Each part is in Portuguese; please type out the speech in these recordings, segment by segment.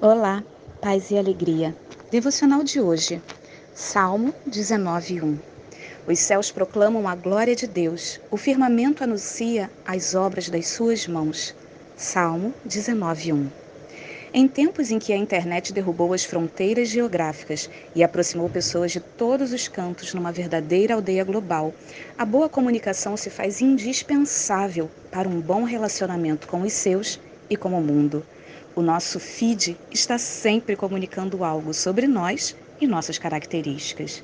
Olá, paz e alegria. Devocional de hoje, Salmo 19:1. Os céus proclamam a glória de Deus, o firmamento anuncia as obras das suas mãos. Salmo 19:1. Em tempos em que a internet derrubou as fronteiras geográficas e aproximou pessoas de todos os cantos numa verdadeira aldeia global, a boa comunicação se faz indispensável para um bom relacionamento com os seus e com o mundo. O nosso feed está sempre comunicando algo sobre nós e nossas características.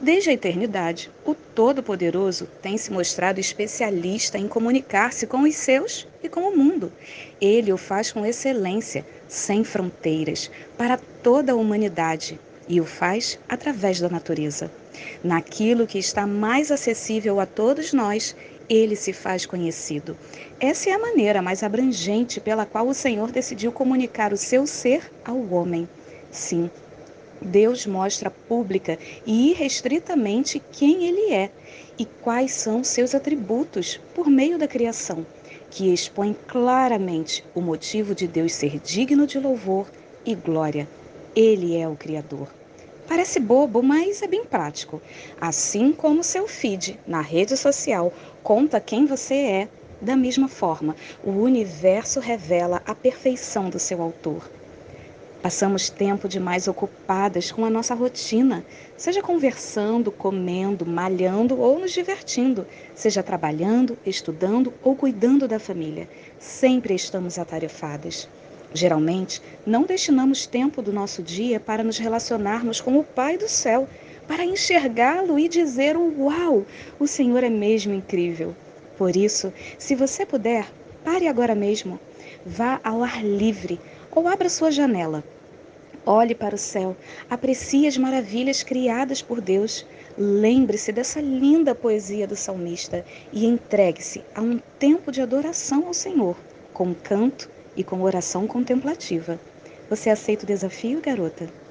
Desde a eternidade, o Todo-Poderoso tem se mostrado especialista em comunicar-se com os seus e com o mundo. Ele o faz com excelência, sem fronteiras, para toda a humanidade e o faz através da natureza. Naquilo que está mais acessível a todos nós, ele se faz conhecido. Essa é a maneira mais abrangente pela qual o Senhor decidiu comunicar o seu ser ao homem. Sim, Deus mostra pública e irrestritamente quem Ele é e quais são seus atributos por meio da criação, que expõe claramente o motivo de Deus ser digno de louvor e glória. Ele é o Criador. Parece bobo, mas é bem prático. Assim como seu feed na rede social conta quem você é, da mesma forma, o universo revela a perfeição do seu autor. Passamos tempo demais ocupadas com a nossa rotina, seja conversando, comendo, malhando ou nos divertindo, seja trabalhando, estudando ou cuidando da família. Sempre estamos atarefadas. Geralmente, não destinamos tempo do nosso dia para nos relacionarmos com o Pai do céu, para enxergá-lo e dizer: Uau, o Senhor é mesmo incrível. Por isso, se você puder, pare agora mesmo, vá ao ar livre ou abra sua janela. Olhe para o céu, aprecie as maravilhas criadas por Deus. Lembre-se dessa linda poesia do salmista e entregue-se a um tempo de adoração ao Senhor, com canto e com oração contemplativa. Você aceita o desafio, garota?